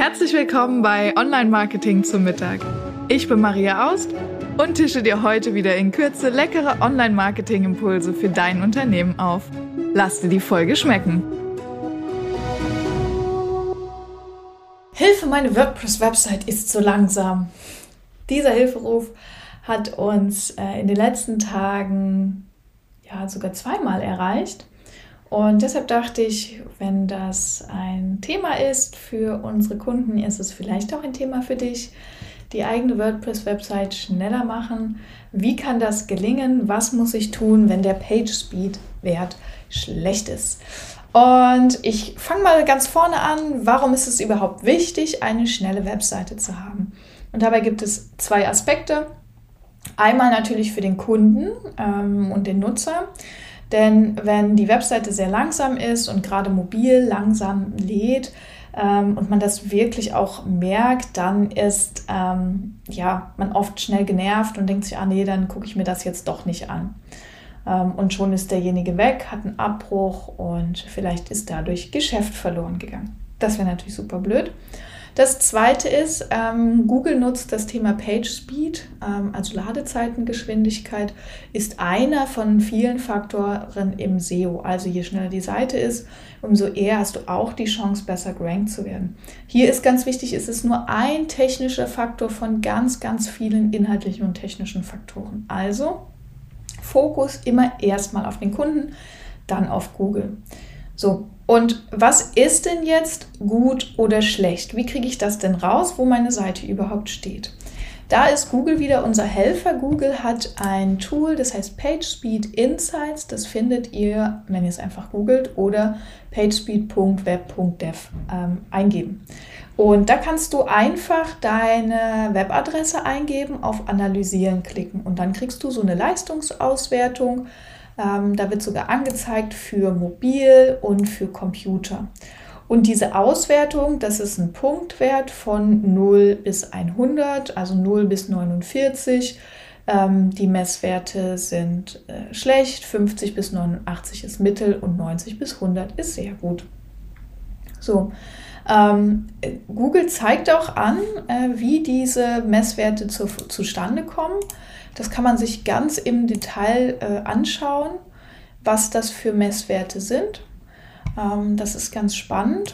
Herzlich willkommen bei Online Marketing zum Mittag. Ich bin Maria Aust und tische dir heute wieder in Kürze leckere Online Marketing Impulse für dein Unternehmen auf. Lass dir die Folge schmecken. Hilfe, meine WordPress-Website ist zu langsam. Dieser Hilferuf hat uns äh, in den letzten Tagen ja sogar zweimal erreicht. Und deshalb dachte ich, wenn das ein Thema ist für unsere Kunden, ist es vielleicht auch ein Thema für dich. Die eigene WordPress-Website schneller machen. Wie kann das gelingen? Was muss ich tun, wenn der Page-Speed-Wert schlecht ist? Und ich fange mal ganz vorne an. Warum ist es überhaupt wichtig, eine schnelle Webseite zu haben? Und dabei gibt es zwei Aspekte. Einmal natürlich für den Kunden ähm, und den Nutzer. Denn wenn die Webseite sehr langsam ist und gerade mobil langsam lädt ähm, und man das wirklich auch merkt, dann ist ähm, ja, man oft schnell genervt und denkt sich, ah nee, dann gucke ich mir das jetzt doch nicht an. Ähm, und schon ist derjenige weg, hat einen Abbruch und vielleicht ist dadurch Geschäft verloren gegangen. Das wäre natürlich super blöd. Das zweite ist, ähm, Google nutzt das Thema Page Speed, ähm, also Ladezeitengeschwindigkeit, ist einer von vielen Faktoren im SEO. Also je schneller die Seite ist, umso eher hast du auch die Chance, besser gerankt zu werden. Hier ist ganz wichtig, es ist nur ein technischer Faktor von ganz, ganz vielen inhaltlichen und technischen Faktoren. Also Fokus immer erstmal auf den Kunden, dann auf Google. So, und was ist denn jetzt gut oder schlecht? Wie kriege ich das denn raus, wo meine Seite überhaupt steht? Da ist Google wieder unser Helfer. Google hat ein Tool, das heißt PageSpeed Insights. Das findet ihr, wenn ihr es einfach googelt oder pagespeed.web.dev ähm, eingeben. Und da kannst du einfach deine Webadresse eingeben, auf Analysieren klicken und dann kriegst du so eine Leistungsauswertung ähm, da wird sogar angezeigt für Mobil und für Computer. Und diese Auswertung, das ist ein Punktwert von 0 bis 100, also 0 bis 49. Ähm, die Messwerte sind äh, schlecht, 50 bis 89 ist mittel und 90 bis 100 ist sehr gut. So, ähm, Google zeigt auch an, äh, wie diese Messwerte zu, zustande kommen. Das kann man sich ganz im Detail äh, anschauen, was das für Messwerte sind. Ähm, das ist ganz spannend.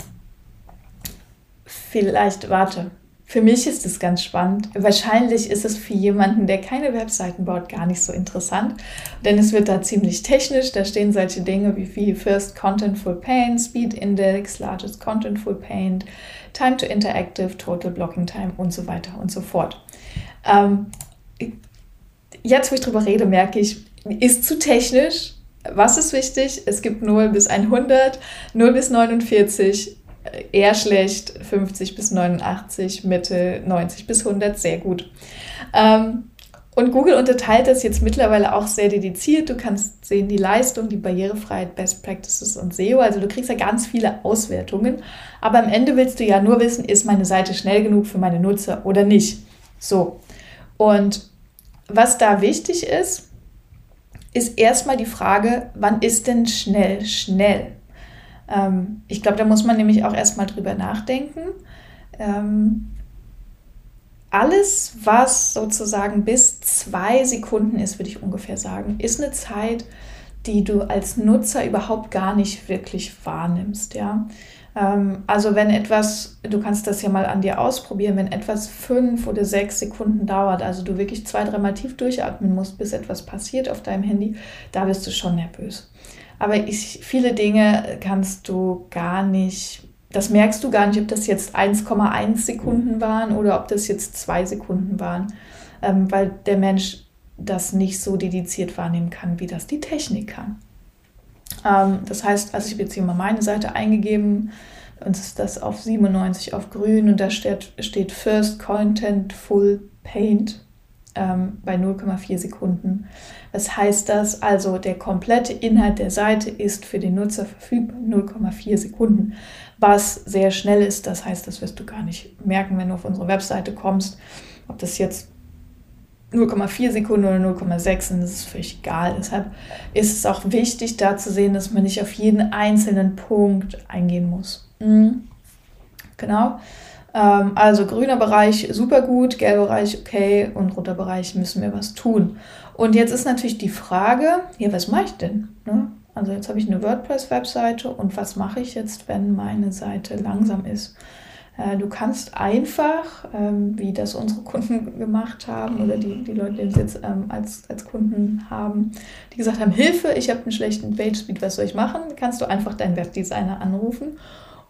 Vielleicht, warte, für mich ist es ganz spannend. Wahrscheinlich ist es für jemanden, der keine Webseiten baut, gar nicht so interessant, denn es wird da ziemlich technisch. Da stehen solche Dinge wie, wie First Contentful Paint, Speed Index, Largest Contentful Paint, Time to Interactive, Total Blocking Time und so weiter und so fort. Ähm, jetzt, wo ich drüber rede, merke ich, ist zu technisch. Was ist wichtig? Es gibt 0 bis 100, 0 bis 49, äh, eher schlecht, 50 bis 89, Mitte 90 bis 100, sehr gut. Ähm, und Google unterteilt das jetzt mittlerweile auch sehr dediziert. Du kannst sehen die Leistung, die Barrierefreiheit, Best Practices und SEO. Also du kriegst ja ganz viele Auswertungen. Aber am Ende willst du ja nur wissen, ist meine Seite schnell genug für meine Nutzer oder nicht. So. Und was da wichtig ist, ist erstmal die Frage, wann ist denn schnell schnell? Ähm, ich glaube, da muss man nämlich auch erstmal drüber nachdenken. Ähm, alles, was sozusagen bis zwei Sekunden ist, würde ich ungefähr sagen, ist eine Zeit, die du als Nutzer überhaupt gar nicht wirklich wahrnimmst. Ja? Ähm, also wenn etwas, du kannst das ja mal an dir ausprobieren, wenn etwas fünf oder sechs Sekunden dauert, also du wirklich zwei, dreimal tief durchatmen musst, bis etwas passiert auf deinem Handy, da bist du schon nervös. Aber ich, viele Dinge kannst du gar nicht, das merkst du gar nicht, ob das jetzt 1,1 Sekunden waren oder ob das jetzt zwei Sekunden waren, ähm, weil der Mensch das nicht so dediziert wahrnehmen kann, wie das die Technik kann. Ähm, das heißt, also ich habe jetzt hier mal meine Seite eingegeben, uns ist das auf 97 auf grün und da steht, steht First Content Full Paint ähm, bei 0,4 Sekunden. Was heißt das? Also der komplette Inhalt der Seite ist für den Nutzer verfügbar 0,4 Sekunden, was sehr schnell ist. Das heißt, das wirst du gar nicht merken, wenn du auf unsere Webseite kommst, ob das jetzt 0,4 Sekunden oder 0,6 und das ist völlig egal. Deshalb ist es auch wichtig, da zu sehen, dass man nicht auf jeden einzelnen Punkt eingehen muss. Mhm. Genau. Ähm, also grüner Bereich super gut, gelber Bereich okay und roter Bereich müssen wir was tun. Und jetzt ist natürlich die Frage, ja, was mache ich denn? Ne? Also jetzt habe ich eine WordPress-Webseite und was mache ich jetzt, wenn meine Seite langsam ist? Äh, du kannst einfach, ähm, wie das unsere Kunden gemacht haben oder die, die Leute, die uns jetzt ähm, als, als Kunden haben, die gesagt haben, Hilfe, ich habe einen schlechten Page-Speed, was soll ich machen? Kannst du einfach deinen Webdesigner anrufen.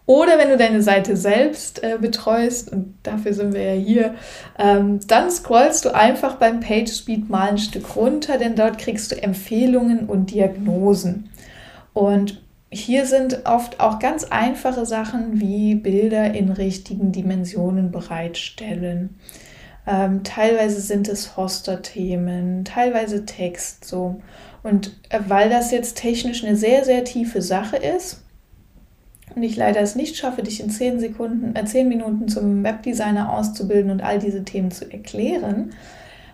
Oder wenn du deine Seite selbst äh, betreust, und dafür sind wir ja hier, ähm, dann scrollst du einfach beim PageSpeed mal ein Stück runter, denn dort kriegst du Empfehlungen und Diagnosen. Und hier sind oft auch ganz einfache Sachen wie Bilder in richtigen Dimensionen bereitstellen. Ähm, teilweise sind es Hoster-Themen, teilweise Text so. Und äh, weil das jetzt technisch eine sehr, sehr tiefe Sache ist und ich leider es nicht schaffe, dich in zehn Sekunden, äh, zehn Minuten zum Webdesigner auszubilden und all diese Themen zu erklären,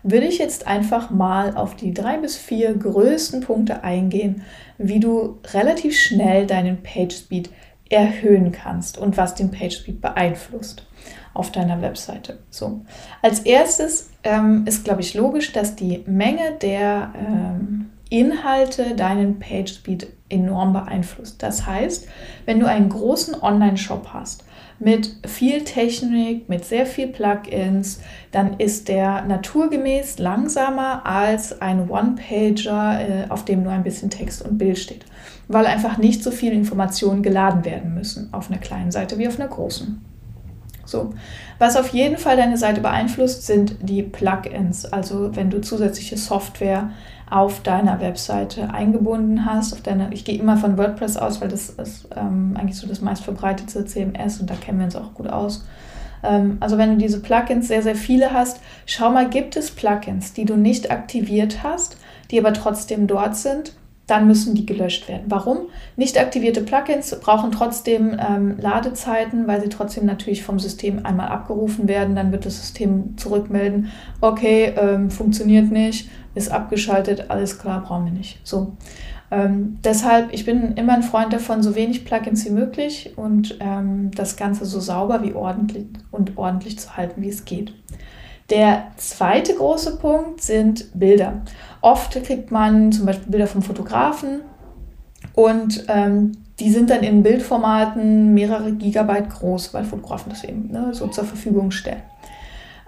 würde ich jetzt einfach mal auf die drei bis vier größten Punkte eingehen, wie du relativ schnell deinen PageSpeed erhöhen kannst und was den PageSpeed beeinflusst auf deiner Webseite. So, als erstes ähm, ist, glaube ich, logisch, dass die Menge der ähm, Inhalte deinen PageSpeed enorm beeinflusst. Das heißt, wenn du einen großen Online-Shop hast mit viel Technik, mit sehr viel Plugins, dann ist der naturgemäß langsamer als ein One-Pager, äh, auf dem nur ein bisschen Text und Bild steht, weil einfach nicht so viele Informationen geladen werden müssen auf einer kleinen Seite wie auf einer großen. So. Was auf jeden Fall deine Seite beeinflusst, sind die Plugins. Also wenn du zusätzliche Software auf deiner Webseite eingebunden hast. Auf deiner, ich gehe immer von WordPress aus, weil das ist ähm, eigentlich so das meistverbreitete CMS und da kennen wir uns auch gut aus. Ähm, also wenn du diese Plugins sehr, sehr viele hast, schau mal, gibt es Plugins, die du nicht aktiviert hast, die aber trotzdem dort sind dann müssen die gelöscht werden. Warum? Nicht aktivierte Plugins brauchen trotzdem ähm, Ladezeiten, weil sie trotzdem natürlich vom System einmal abgerufen werden. Dann wird das System zurückmelden, okay, ähm, funktioniert nicht, ist abgeschaltet, alles klar, brauchen wir nicht. So. Ähm, deshalb, ich bin immer ein Freund davon, so wenig Plugins wie möglich und ähm, das Ganze so sauber wie ordentlich und ordentlich zu halten, wie es geht. Der zweite große Punkt sind Bilder. Oft kriegt man zum Beispiel Bilder vom Fotografen und ähm, die sind dann in Bildformaten mehrere Gigabyte groß, weil Fotografen das eben ne, so zur Verfügung stellen.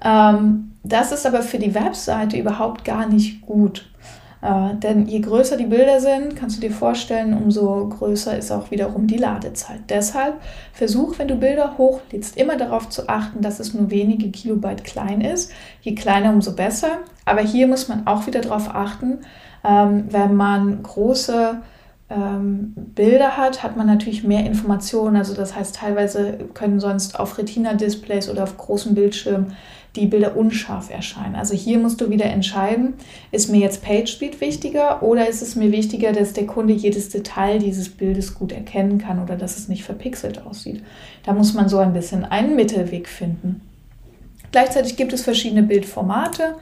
Ähm, das ist aber für die Webseite überhaupt gar nicht gut. Äh, denn je größer die Bilder sind, kannst du dir vorstellen, umso größer ist auch wiederum die Ladezeit. Deshalb versuch, wenn du Bilder hochlädst, immer darauf zu achten, dass es nur wenige Kilobyte klein ist. Je kleiner, umso besser. Aber hier muss man auch wieder darauf achten, ähm, wenn man große ähm, Bilder hat, hat man natürlich mehr Informationen. Also das heißt, teilweise können sonst auf Retina-Displays oder auf großen Bildschirmen die Bilder unscharf erscheinen. Also hier musst du wieder entscheiden, ist mir jetzt PageSpeed wichtiger oder ist es mir wichtiger, dass der Kunde jedes Detail dieses Bildes gut erkennen kann oder dass es nicht verpixelt aussieht. Da muss man so ein bisschen einen Mittelweg finden. Gleichzeitig gibt es verschiedene Bildformate.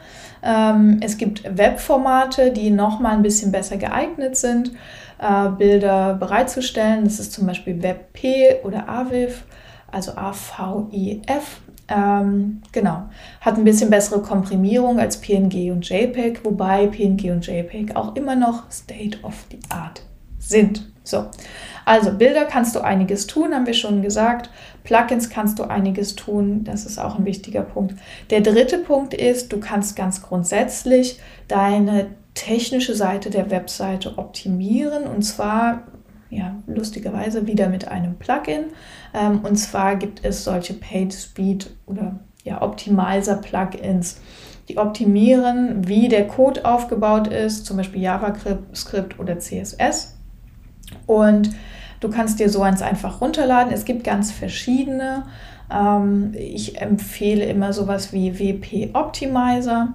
Ähm, es gibt Webformate, die nochmal ein bisschen besser geeignet sind, äh, Bilder bereitzustellen. Das ist zum Beispiel WebP oder AVIF, also AVIF. Ähm, genau. Hat ein bisschen bessere Komprimierung als PNG und JPEG, wobei PNG und JPEG auch immer noch State of the Art sind. So, also Bilder kannst du einiges tun, haben wir schon gesagt. Plugins kannst du einiges tun, das ist auch ein wichtiger Punkt. Der dritte Punkt ist, du kannst ganz grundsätzlich deine technische Seite der Webseite optimieren und zwar ja, lustigerweise wieder mit einem Plugin. Ähm, und zwar gibt es solche PageSpeed oder ja, Optimizer-Plugins, die optimieren, wie der Code aufgebaut ist, zum Beispiel JavaScript oder CSS. Und du kannst dir so eins einfach runterladen. Es gibt ganz verschiedene. Ähm, ich empfehle immer sowas wie WP Optimizer.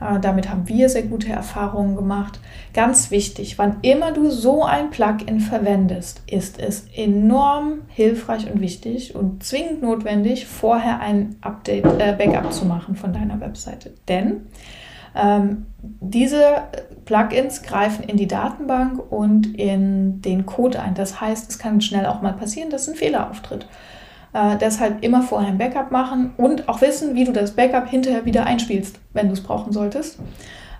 Äh, damit haben wir sehr gute Erfahrungen gemacht. Ganz wichtig, wann immer du so ein Plugin verwendest, ist es enorm hilfreich und wichtig und zwingend notwendig, vorher ein Update, äh, Backup zu machen von deiner Webseite. Denn ähm, diese Plugins greifen in die Datenbank und in den Code ein. Das heißt, es kann schnell auch mal passieren, dass ein Fehler auftritt. Äh, deshalb immer vorher ein Backup machen und auch wissen, wie du das Backup hinterher wieder einspielst, wenn du es brauchen solltest.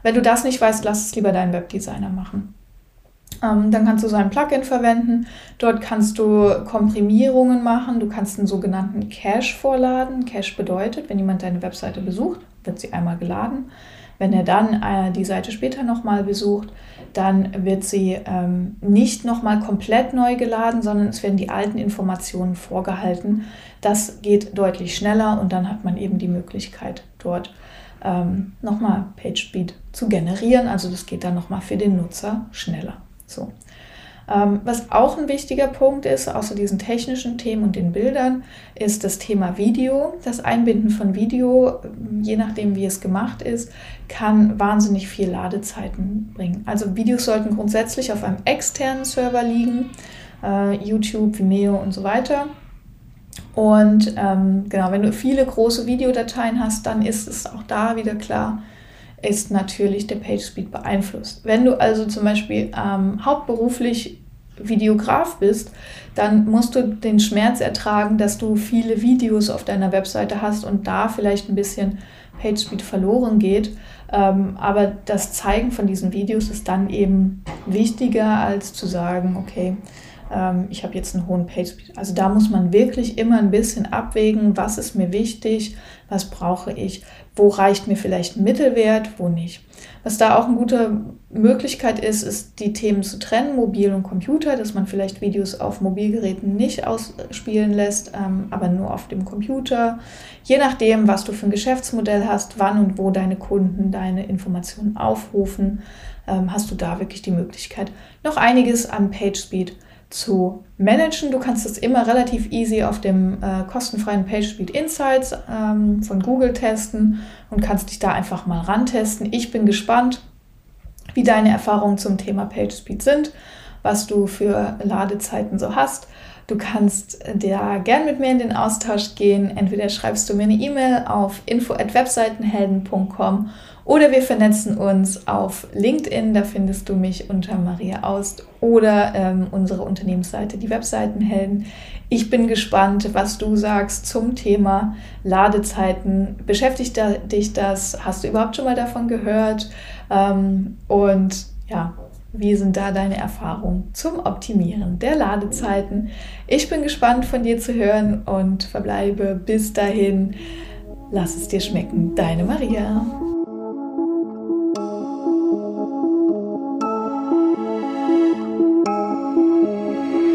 Wenn du das nicht weißt, lass es lieber deinen Webdesigner machen. Ähm, dann kannst du so ein Plugin verwenden. Dort kannst du Komprimierungen machen. Du kannst einen sogenannten Cache vorladen. Cache bedeutet, wenn jemand deine Webseite besucht, wird sie einmal geladen. Wenn er dann äh, die Seite später nochmal besucht, dann wird sie ähm, nicht nochmal komplett neu geladen, sondern es werden die alten Informationen vorgehalten. Das geht deutlich schneller und dann hat man eben die Möglichkeit, dort ähm, nochmal PageSpeed zu generieren. Also das geht dann nochmal für den Nutzer schneller. So. Ähm, was auch ein wichtiger Punkt ist, außer diesen technischen Themen und den Bildern, ist das Thema Video. Das Einbinden von Video, je nachdem wie es gemacht ist, kann wahnsinnig viel Ladezeiten bringen. Also Videos sollten grundsätzlich auf einem externen Server liegen, äh, YouTube, Vimeo und so weiter. Und ähm, genau, wenn du viele große Videodateien hast, dann ist es auch da wieder klar, ist natürlich der PageSpeed beeinflusst. Wenn du also zum Beispiel ähm, hauptberuflich Videograf bist, dann musst du den Schmerz ertragen, dass du viele Videos auf deiner Webseite hast und da vielleicht ein bisschen PageSpeed verloren geht. Ähm, aber das Zeigen von diesen Videos ist dann eben wichtiger, als zu sagen, okay, ähm, ich habe jetzt einen hohen PageSpeed. Also da muss man wirklich immer ein bisschen abwägen, was ist mir wichtig, was brauche ich, wo reicht mir vielleicht ein Mittelwert, wo nicht. Was da auch eine gute Möglichkeit ist, ist die Themen zu trennen, Mobil und Computer, dass man vielleicht Videos auf Mobilgeräten nicht ausspielen lässt, ähm, aber nur auf dem Computer. Je nachdem, was du für ein Geschäftsmodell hast, wann und wo deine Kunden deine Informationen aufrufen, ähm, hast du da wirklich die Möglichkeit, noch einiges an PageSpeed zu managen. Du kannst es immer relativ easy auf dem äh, kostenfreien PageSpeed Insights ähm, von Google testen und kannst dich da einfach mal rantesten. Ich bin gespannt, wie deine Erfahrungen zum Thema PageSpeed sind, was du für Ladezeiten so hast. Du kannst da gern mit mir in den Austausch gehen. Entweder schreibst du mir eine E-Mail auf info@webseitenhelden.com oder wir vernetzen uns auf LinkedIn, da findest du mich unter Maria Aust oder ähm, unsere Unternehmensseite, die Webseitenhelden. Ich bin gespannt, was du sagst zum Thema Ladezeiten. Beschäftigt dich das? Hast du überhaupt schon mal davon gehört? Ähm, und ja, wie sind da deine Erfahrungen zum Optimieren der Ladezeiten? Ich bin gespannt von dir zu hören und verbleibe bis dahin. Lass es dir schmecken, deine Maria.